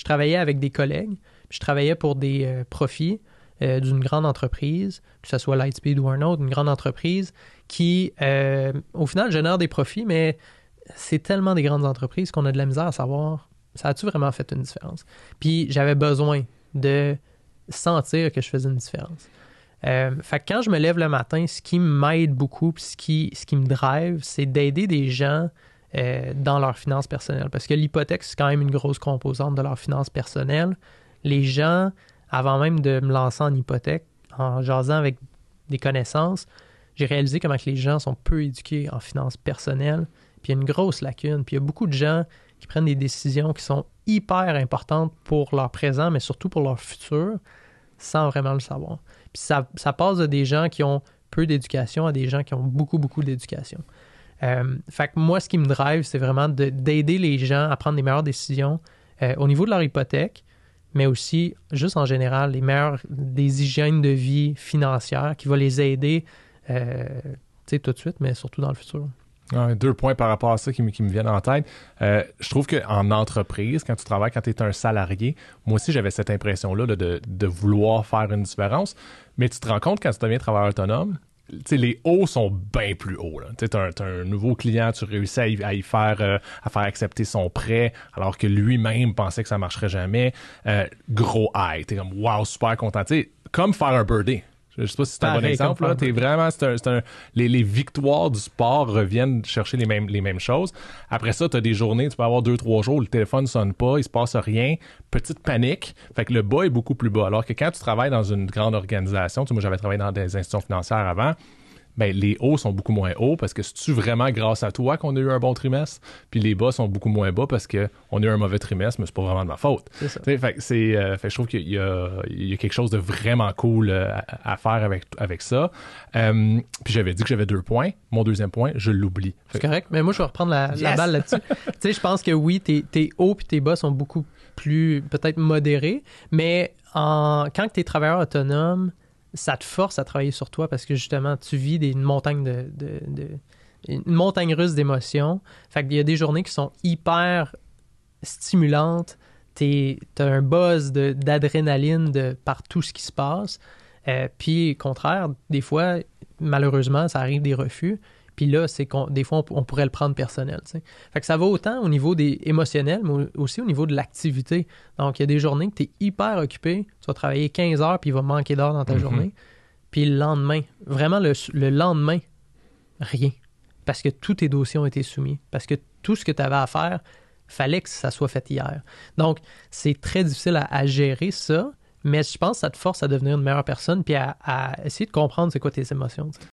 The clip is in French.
je travaillais avec des collègues, puis je travaillais pour des euh, profits euh, d'une grande entreprise, que ce soit Lightspeed ou un autre, une grande entreprise qui, euh, au final, génère des profits, mais c'est tellement des grandes entreprises qu'on a de la misère à savoir ça a-tu vraiment fait une différence? Puis j'avais besoin de sentir que je faisais une différence. Fait que quand je me lève le matin, ce qui m'aide beaucoup, puis ce qui, ce qui me drive, c'est d'aider des gens euh, dans leurs finances personnelles. Parce que l'hypothèque, c'est quand même une grosse composante de leurs finances personnelles. Les gens, avant même de me lancer en hypothèque, en jasant avec des connaissances, j'ai réalisé comment que les gens sont peu éduqués en finances personnelles. Puis il y a une grosse lacune. Puis il y a beaucoup de gens qui prennent des décisions qui sont hyper importantes pour leur présent, mais surtout pour leur futur, sans vraiment le savoir. Puis ça, ça passe de des gens qui ont peu d'éducation à des gens qui ont beaucoup, beaucoup d'éducation. Euh, fait que moi, ce qui me drive, c'est vraiment d'aider les gens à prendre les meilleures décisions euh, au niveau de leur hypothèque, mais aussi, juste en général, les meilleures des hygiènes de vie financières qui vont les aider, euh, tout de suite, mais surtout dans le futur deux points par rapport à ça qui, me, viennent en tête. Je trouve qu'en entreprise, quand tu travailles, quand tu es un salarié, moi aussi j'avais cette impression-là de, de, vouloir faire une différence. Mais tu te rends compte quand tu deviens travailleur autonome, sais, les hauts sont bien plus hauts. Tu un nouveau client, tu réussis à y, faire, euh, à faire accepter son prêt, alors que lui-même pensait que ça marcherait jamais. Euh, gros high. Tu es comme, wow, super content. comme faire un birthday. Je sais pas si c'est un bon exemple. Là. Es vraiment, c'est un, les, les, victoires du sport reviennent chercher les mêmes, les mêmes choses. Après ça, tu as des journées, tu peux avoir deux, trois jours où le téléphone sonne pas, il se passe rien, petite panique. Fait que le bas est beaucoup plus bas. Alors que quand tu travailles dans une grande organisation, tu sais, moi j'avais travaillé dans des institutions financières avant, ben, les hauts sont beaucoup moins hauts parce que c'est-tu vraiment grâce à toi qu'on a eu un bon trimestre? Puis les bas sont beaucoup moins bas parce qu'on a eu un mauvais trimestre, mais c'est pas vraiment de ma faute. C'est ça. Fait, c'est, euh, fait, je trouve qu'il y a, il y a quelque chose de vraiment cool euh, à, faire avec, avec ça. Euh, puis j'avais dit que j'avais deux points. Mon deuxième point, je l'oublie. C'est correct, mais moi, je vais reprendre la, balle là-dessus. tu sais, je pense que oui, tes, tes hauts puis tes bas sont beaucoup plus, peut-être modérés, mais en, quand tu es travailleur autonome, ça te force à travailler sur toi parce que justement, tu vis une montagne de, une montagne russe d'émotions. Fait y a des journées qui sont hyper stimulantes. Tu as un buzz d'adrénaline par tout ce qui se passe. Euh, puis, contraire, des fois, malheureusement, ça arrive des refus. Puis là, c'est qu'on des fois, on, pourrait le prendre personnel. Fait que ça va autant au niveau des émotionnels, mais aussi au niveau de l'activité. Donc, il y a des journées que tu es hyper occupé, tu vas travailler 15 heures, puis il va manquer d'heures dans ta mm-hmm. journée. Puis le lendemain, vraiment le, lendemain, rien. Parce que tous tes dossiers ont été soumis. Parce que tout ce que tu avais à faire, fallait que ça soit fait hier. Donc, c'est très difficile à, gérer ça, mais je pense que ça te force à devenir une meilleure personne puis à, essayer de comprendre c'est quoi tes émotions.